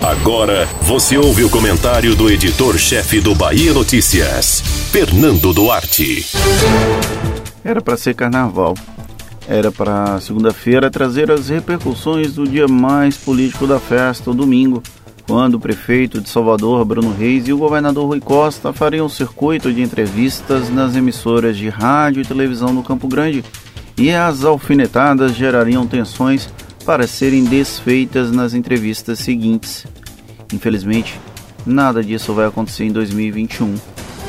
Agora você ouve o comentário do editor-chefe do Bahia Notícias, Fernando Duarte. Era para ser carnaval. Era para segunda-feira trazer as repercussões do dia mais político da festa, o domingo, quando o prefeito de Salvador, Bruno Reis, e o governador Rui Costa fariam um circuito de entrevistas nas emissoras de rádio e televisão no Campo Grande, e as alfinetadas gerariam tensões para serem desfeitas nas entrevistas seguintes. Infelizmente, nada disso vai acontecer em 2021.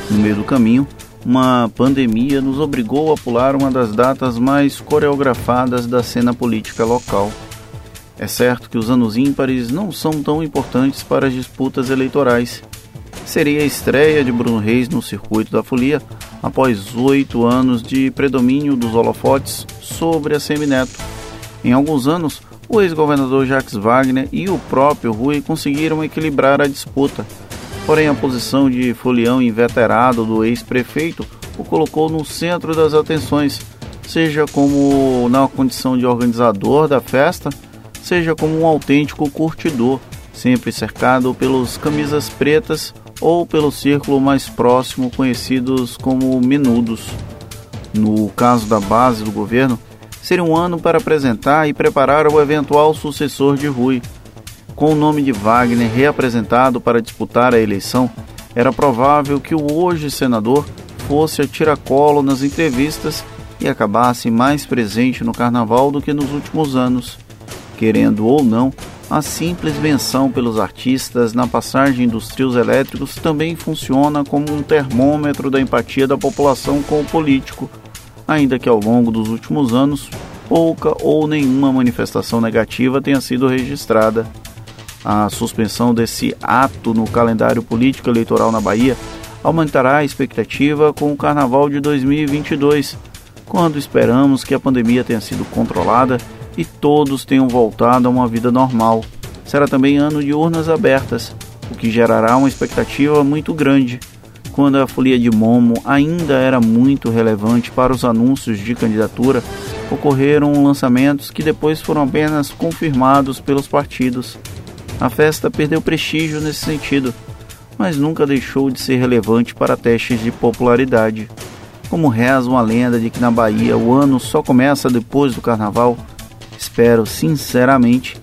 No meio do caminho, uma pandemia nos obrigou a pular uma das datas mais coreografadas da cena política local. É certo que os anos ímpares não são tão importantes para as disputas eleitorais. Seria a estreia de Bruno Reis no circuito da folia após oito anos de predomínio dos holofotes sobre a Semineto. Em alguns anos, o ex-governador Jacques Wagner e o próprio Rui conseguiram equilibrar a disputa. Porém, a posição de folião inveterado do ex-prefeito o colocou no centro das atenções, seja como na condição de organizador da festa, seja como um autêntico curtidor, sempre cercado pelos camisas pretas ou pelo círculo mais próximo conhecidos como menudos. No caso da base do governo, seria um ano para apresentar e preparar o eventual sucessor de Rui. Com o nome de Wagner reapresentado para disputar a eleição, era provável que o hoje senador fosse a tiracolo nas entrevistas e acabasse mais presente no carnaval do que nos últimos anos. Querendo ou não, a simples menção pelos artistas na passagem dos trios elétricos também funciona como um termômetro da empatia da população com o político ainda que ao longo dos últimos anos pouca ou nenhuma manifestação negativa tenha sido registrada. A suspensão desse ato no calendário político eleitoral na Bahia aumentará a expectativa com o Carnaval de 2022, quando esperamos que a pandemia tenha sido controlada e todos tenham voltado a uma vida normal. Será também ano de urnas abertas, o que gerará uma expectativa muito grande quando a folia de Momo ainda era muito relevante para os anúncios de candidatura, ocorreram lançamentos que depois foram apenas confirmados pelos partidos. A festa perdeu prestígio nesse sentido, mas nunca deixou de ser relevante para testes de popularidade. Como reza uma lenda de que na Bahia o ano só começa depois do carnaval, espero sinceramente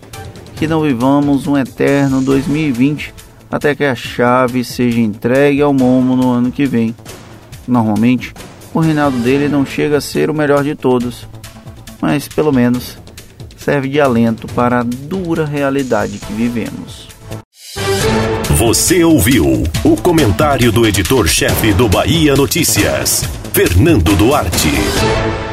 que não vivamos um eterno 2020 até que a chave seja entregue ao Momo no ano que vem. Normalmente, o reinado dele não chega a ser o melhor de todos, mas pelo menos serve de alento para a dura realidade que vivemos. Você ouviu o comentário do editor-chefe do Bahia Notícias, Fernando Duarte.